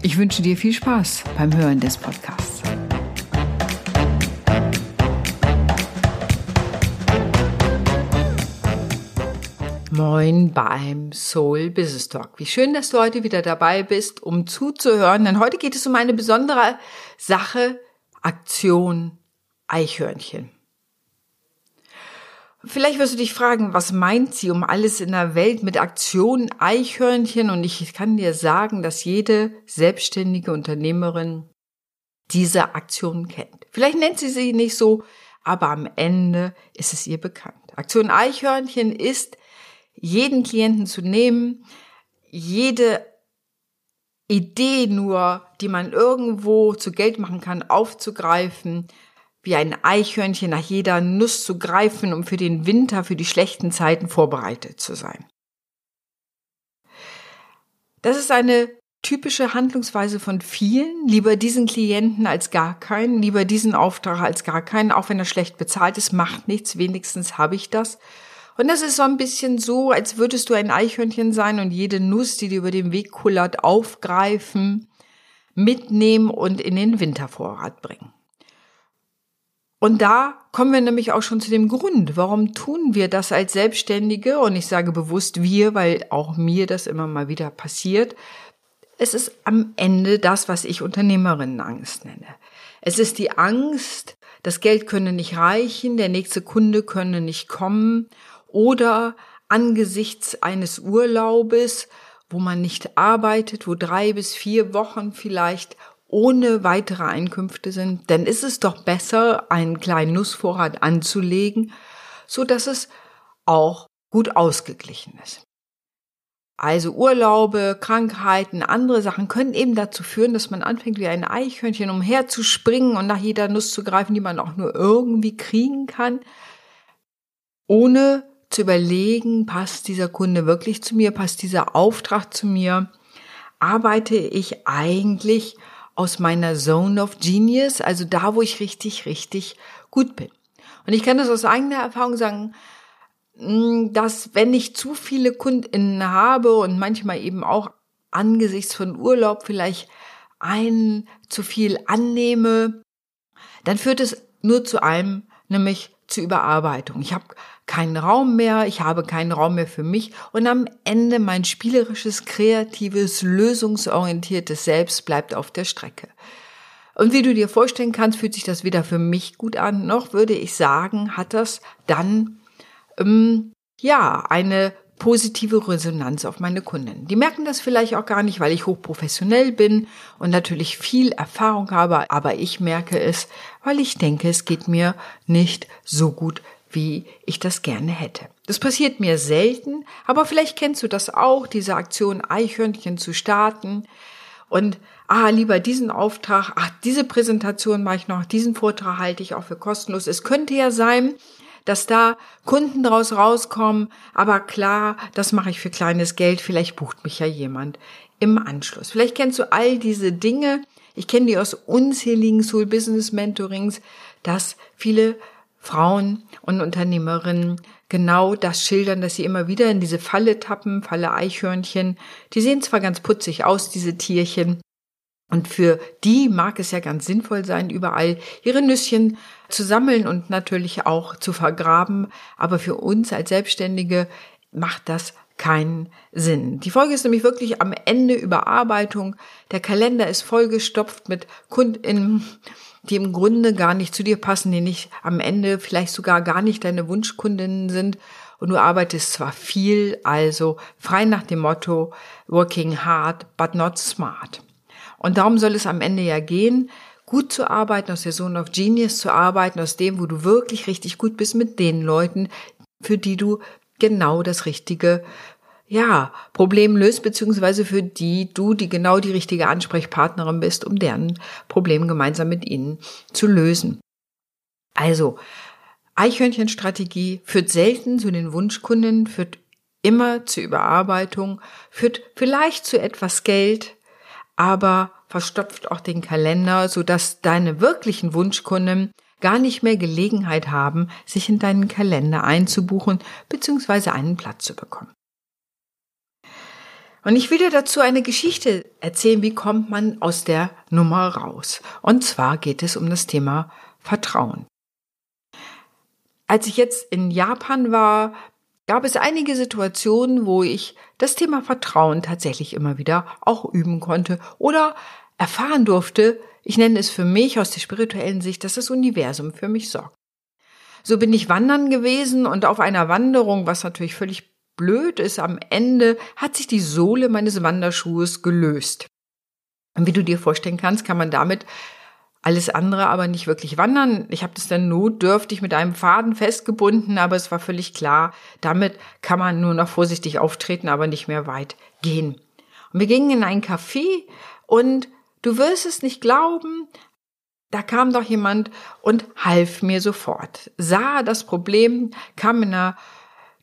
Ich wünsche dir viel Spaß beim Hören des Podcasts. Moin beim Soul Business Talk. Wie schön, dass du heute wieder dabei bist, um zuzuhören, denn heute geht es um eine besondere Sache, Aktion Eichhörnchen. Vielleicht wirst du dich fragen, was meint sie um alles in der Welt mit Aktion Eichhörnchen? Und ich kann dir sagen, dass jede selbstständige Unternehmerin diese Aktion kennt. Vielleicht nennt sie sie nicht so, aber am Ende ist es ihr bekannt. Aktion Eichhörnchen ist jeden Klienten zu nehmen, jede Idee nur, die man irgendwo zu Geld machen kann, aufzugreifen, wie ein Eichhörnchen nach jeder Nuss zu greifen, um für den Winter, für die schlechten Zeiten vorbereitet zu sein. Das ist eine typische Handlungsweise von vielen. Lieber diesen Klienten als gar keinen, lieber diesen Auftrag als gar keinen, auch wenn er schlecht bezahlt ist, macht nichts, wenigstens habe ich das. Und das ist so ein bisschen so, als würdest du ein Eichhörnchen sein und jede Nuss, die dir über den Weg kullert, aufgreifen, mitnehmen und in den Wintervorrat bringen. Und da kommen wir nämlich auch schon zu dem Grund, warum tun wir das als Selbstständige? Und ich sage bewusst wir, weil auch mir das immer mal wieder passiert. Es ist am Ende das, was ich Unternehmerinnenangst nenne. Es ist die Angst, das Geld könne nicht reichen, der nächste Kunde könne nicht kommen oder angesichts eines Urlaubes, wo man nicht arbeitet, wo drei bis vier Wochen vielleicht ohne weitere Einkünfte sind, dann ist es doch besser, einen kleinen Nussvorrat anzulegen, so dass es auch gut ausgeglichen ist. Also Urlaube, Krankheiten, andere Sachen können eben dazu führen, dass man anfängt wie ein Eichhörnchen umherzuspringen und nach jeder Nuss zu greifen, die man auch nur irgendwie kriegen kann, ohne zu überlegen, passt dieser Kunde wirklich zu mir, passt dieser Auftrag zu mir, arbeite ich eigentlich aus meiner Zone of Genius, also da, wo ich richtig, richtig gut bin. Und ich kann das aus eigener Erfahrung sagen, mm, dass wenn ich zu viele KundInnen habe und manchmal eben auch angesichts von Urlaub vielleicht ein zu viel annehme, dann führt es nur zu einem, nämlich zur Überarbeitung. Ich habe keinen Raum mehr, ich habe keinen Raum mehr für mich und am Ende mein spielerisches, kreatives, lösungsorientiertes Selbst bleibt auf der Strecke. Und wie du dir vorstellen kannst, fühlt sich das weder für mich gut an, noch würde ich sagen, hat das dann ähm, ja eine positive Resonanz auf meine Kunden. Die merken das vielleicht auch gar nicht, weil ich hochprofessionell bin und natürlich viel Erfahrung habe, aber ich merke es, weil ich denke, es geht mir nicht so gut wie ich das gerne hätte. Das passiert mir selten, aber vielleicht kennst du das auch, diese Aktion Eichhörnchen zu starten und ah, lieber diesen Auftrag, ach, diese Präsentation mache ich noch, diesen Vortrag halte ich auch für kostenlos. Es könnte ja sein, dass da Kunden draus rauskommen, aber klar, das mache ich für kleines Geld, vielleicht bucht mich ja jemand im Anschluss. Vielleicht kennst du all diese Dinge. Ich kenne die aus unzähligen Soul Business Mentorings, dass viele Frauen und Unternehmerinnen genau das schildern, dass sie immer wieder in diese Falle tappen, Falle Eichhörnchen. Die sehen zwar ganz putzig aus, diese Tierchen, und für die mag es ja ganz sinnvoll sein, überall ihre Nüsschen zu sammeln und natürlich auch zu vergraben. Aber für uns als Selbstständige macht das keinen Sinn. Die Folge ist nämlich wirklich am Ende Überarbeitung. Der Kalender ist vollgestopft mit KundInnen die im Grunde gar nicht zu dir passen, die nicht am Ende vielleicht sogar gar nicht deine Wunschkundinnen sind. Und du arbeitest zwar viel, also frei nach dem Motto working hard, but not smart. Und darum soll es am Ende ja gehen, gut zu arbeiten, aus der Zone of Genius zu arbeiten, aus dem, wo du wirklich richtig gut bist mit den Leuten, für die du genau das Richtige ja, Problem löst, beziehungsweise für die du die genau die richtige Ansprechpartnerin bist, um deren Problem gemeinsam mit ihnen zu lösen. Also, Eichhörnchenstrategie führt selten zu den Wunschkunden, führt immer zur Überarbeitung, führt vielleicht zu etwas Geld, aber verstopft auch den Kalender, sodass deine wirklichen Wunschkunden gar nicht mehr Gelegenheit haben, sich in deinen Kalender einzubuchen bzw. einen Platz zu bekommen. Und ich will dir dazu eine Geschichte erzählen, wie kommt man aus der Nummer raus. Und zwar geht es um das Thema Vertrauen. Als ich jetzt in Japan war, gab es einige Situationen, wo ich das Thema Vertrauen tatsächlich immer wieder auch üben konnte oder erfahren durfte, ich nenne es für mich aus der spirituellen Sicht, dass das Universum für mich sorgt. So bin ich wandern gewesen und auf einer Wanderung, was natürlich völlig blöd ist, am Ende hat sich die Sohle meines Wanderschuhes gelöst. Und wie du dir vorstellen kannst, kann man damit alles andere aber nicht wirklich wandern. Ich habe das dann notdürftig mit einem Faden festgebunden, aber es war völlig klar, damit kann man nur noch vorsichtig auftreten, aber nicht mehr weit gehen. Und wir gingen in ein Café und du wirst es nicht glauben, da kam doch jemand und half mir sofort, sah das Problem, kam in einer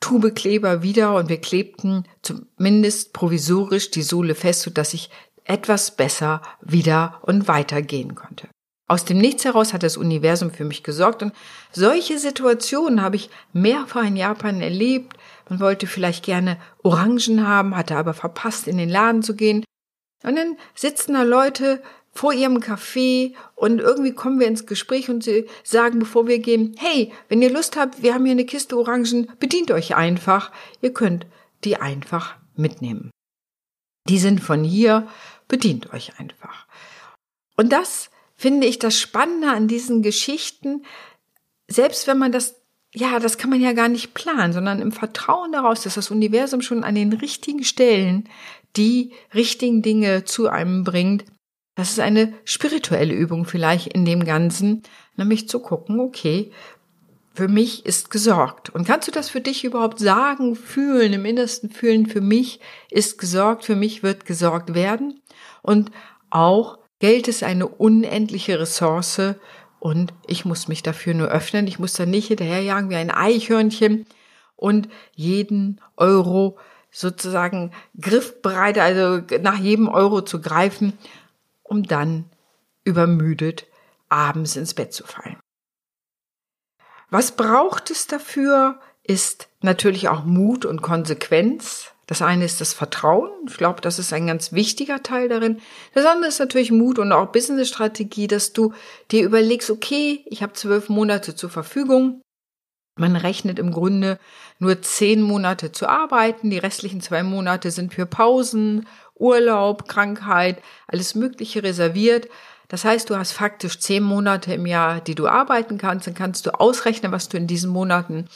Tube Kleber wieder und wir klebten zumindest provisorisch die Sohle fest, sodass ich etwas besser wieder und weitergehen konnte. Aus dem Nichts heraus hat das Universum für mich gesorgt und solche Situationen habe ich mehrfach in Japan erlebt. Man wollte vielleicht gerne Orangen haben, hatte aber verpasst, in den Laden zu gehen. Und dann sitzen da Leute vor ihrem Café und irgendwie kommen wir ins Gespräch und sie sagen, bevor wir gehen, hey, wenn ihr Lust habt, wir haben hier eine Kiste Orangen, bedient euch einfach. Ihr könnt die einfach mitnehmen. Die sind von hier, bedient euch einfach. Und das finde ich das Spannende an diesen Geschichten, selbst wenn man das, ja, das kann man ja gar nicht planen, sondern im Vertrauen daraus, dass das Universum schon an den richtigen Stellen die richtigen Dinge zu einem bringt. Das ist eine spirituelle Übung vielleicht in dem Ganzen, nämlich zu gucken, okay, für mich ist gesorgt. Und kannst du das für dich überhaupt sagen, fühlen, im Innersten fühlen, für mich ist gesorgt, für mich wird gesorgt werden? Und auch Geld ist eine unendliche Ressource und ich muss mich dafür nur öffnen. Ich muss da nicht hinterherjagen wie ein Eichhörnchen und jeden Euro sozusagen griffbereit, also nach jedem Euro zu greifen, um dann übermüdet abends ins Bett zu fallen. Was braucht es dafür, ist natürlich auch Mut und Konsequenz. Das eine ist das Vertrauen. Ich glaube, das ist ein ganz wichtiger Teil darin. Das andere ist natürlich Mut und auch Business-Strategie, dass du dir überlegst, okay, ich habe zwölf Monate zur Verfügung. Man rechnet im Grunde nur zehn Monate zu arbeiten. Die restlichen zwei Monate sind für Pausen, Urlaub, Krankheit, alles Mögliche reserviert. Das heißt, du hast faktisch zehn Monate im Jahr, die du arbeiten kannst. Dann kannst du ausrechnen, was du in diesen Monaten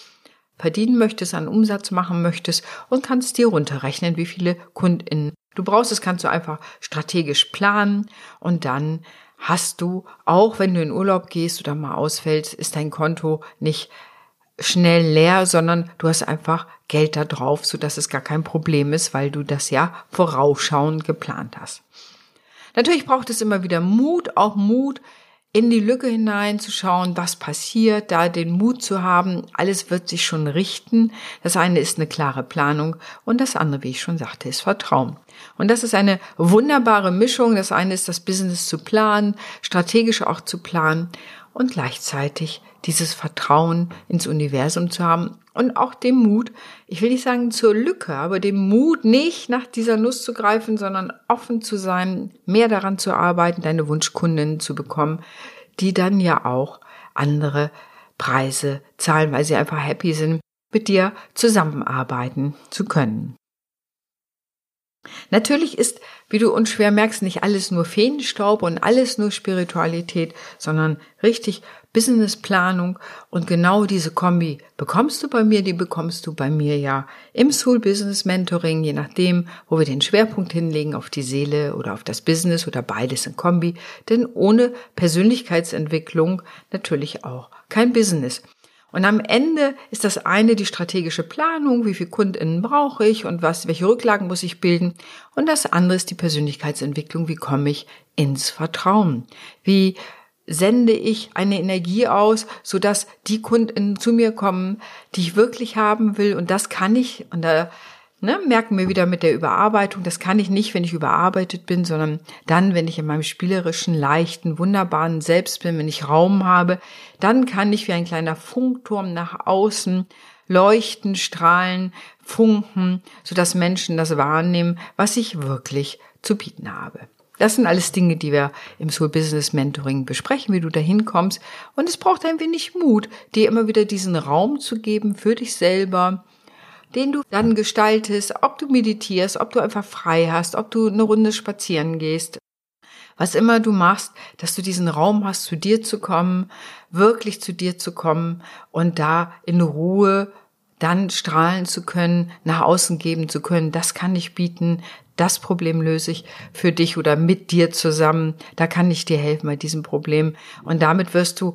verdienen möchtest, an Umsatz machen möchtest und kannst dir runterrechnen, wie viele KundInnen du brauchst. Das kannst du einfach strategisch planen und dann hast du, auch wenn du in Urlaub gehst oder mal ausfällst, ist dein Konto nicht schnell leer, sondern du hast einfach Geld da drauf, so dass es gar kein Problem ist, weil du das ja vorausschauend geplant hast. Natürlich braucht es immer wieder Mut, auch Mut, in die Lücke hineinzuschauen, was passiert, da den Mut zu haben, alles wird sich schon richten. Das eine ist eine klare Planung und das andere, wie ich schon sagte, ist Vertrauen. Und das ist eine wunderbare Mischung. Das eine ist das Business zu planen, strategisch auch zu planen und gleichzeitig dieses Vertrauen ins Universum zu haben und auch den Mut, ich will nicht sagen zur Lücke, aber den Mut, nicht nach dieser Nuss zu greifen, sondern offen zu sein, mehr daran zu arbeiten, deine Wunschkunden zu bekommen, die dann ja auch andere Preise zahlen, weil sie einfach happy sind, mit dir zusammenarbeiten zu können. Natürlich ist, wie du unschwer merkst, nicht alles nur Feenstaub und alles nur Spiritualität, sondern richtig Businessplanung und genau diese Kombi bekommst du bei mir, die bekommst du bei mir ja im Soul Business Mentoring, je nachdem, wo wir den Schwerpunkt hinlegen, auf die Seele oder auf das Business oder beides in Kombi, denn ohne Persönlichkeitsentwicklung natürlich auch kein Business. Und am Ende ist das eine die strategische Planung, wie viel KundInnen brauche ich und was, welche Rücklagen muss ich bilden. Und das andere ist die Persönlichkeitsentwicklung, wie komme ich ins Vertrauen? Wie sende ich eine Energie aus, sodass die KundInnen zu mir kommen, die ich wirklich haben will. Und das kann ich, und da ne, merken wir wieder mit der Überarbeitung, das kann ich nicht, wenn ich überarbeitet bin, sondern dann, wenn ich in meinem spielerischen, leichten, wunderbaren Selbst bin, wenn ich Raum habe, dann kann ich wie ein kleiner Funkturm nach außen leuchten, strahlen, funken, sodass Menschen das wahrnehmen, was ich wirklich zu bieten habe. Das sind alles Dinge, die wir im Soul Business Mentoring besprechen, wie du dahin kommst. Und es braucht ein wenig Mut, dir immer wieder diesen Raum zu geben für dich selber, den du dann gestaltest, ob du meditierst, ob du einfach frei hast, ob du eine Runde spazieren gehst. Was immer du machst, dass du diesen Raum hast, zu dir zu kommen, wirklich zu dir zu kommen und da in Ruhe dann strahlen zu können, nach außen geben zu können, das kann ich bieten, das Problem löse ich für dich oder mit dir zusammen. Da kann ich dir helfen bei diesem Problem. Und damit wirst du,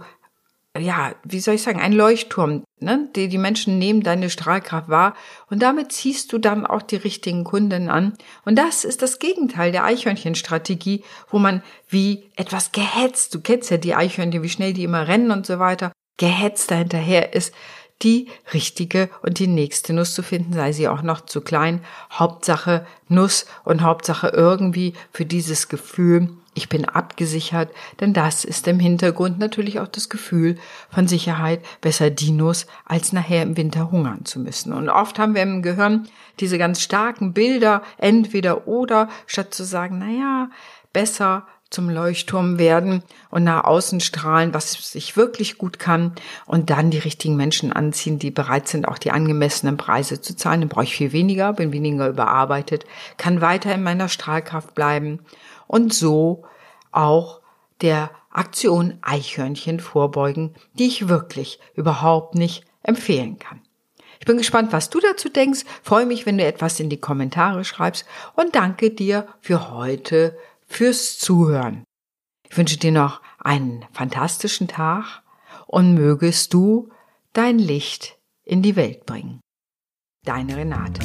ja, wie soll ich sagen, ein Leuchtturm. Ne? Die, die Menschen nehmen deine Strahlkraft wahr und damit ziehst du dann auch die richtigen Kunden an. Und das ist das Gegenteil der Eichhörnchenstrategie, wo man wie etwas gehetzt, du kennst ja die Eichhörnchen, wie schnell die immer rennen und so weiter, gehetzt dahinterher ist die richtige und die nächste Nuss zu finden, sei sie auch noch zu klein. Hauptsache Nuss und Hauptsache irgendwie für dieses Gefühl, ich bin abgesichert, denn das ist im Hintergrund natürlich auch das Gefühl von Sicherheit, besser die Nuss, als nachher im Winter hungern zu müssen. Und oft haben wir im Gehirn diese ganz starken Bilder, entweder oder, statt zu sagen, na ja, besser zum Leuchtturm werden und nach außen strahlen, was ich wirklich gut kann und dann die richtigen Menschen anziehen, die bereit sind, auch die angemessenen Preise zu zahlen. Dann brauche ich viel weniger, bin weniger überarbeitet, kann weiter in meiner Strahlkraft bleiben und so auch der Aktion Eichhörnchen vorbeugen, die ich wirklich überhaupt nicht empfehlen kann. Ich bin gespannt, was du dazu denkst. Freue mich, wenn du etwas in die Kommentare schreibst und danke dir für heute fürs Zuhören. Ich wünsche dir noch einen fantastischen Tag und mögest du dein Licht in die Welt bringen. Deine Renate.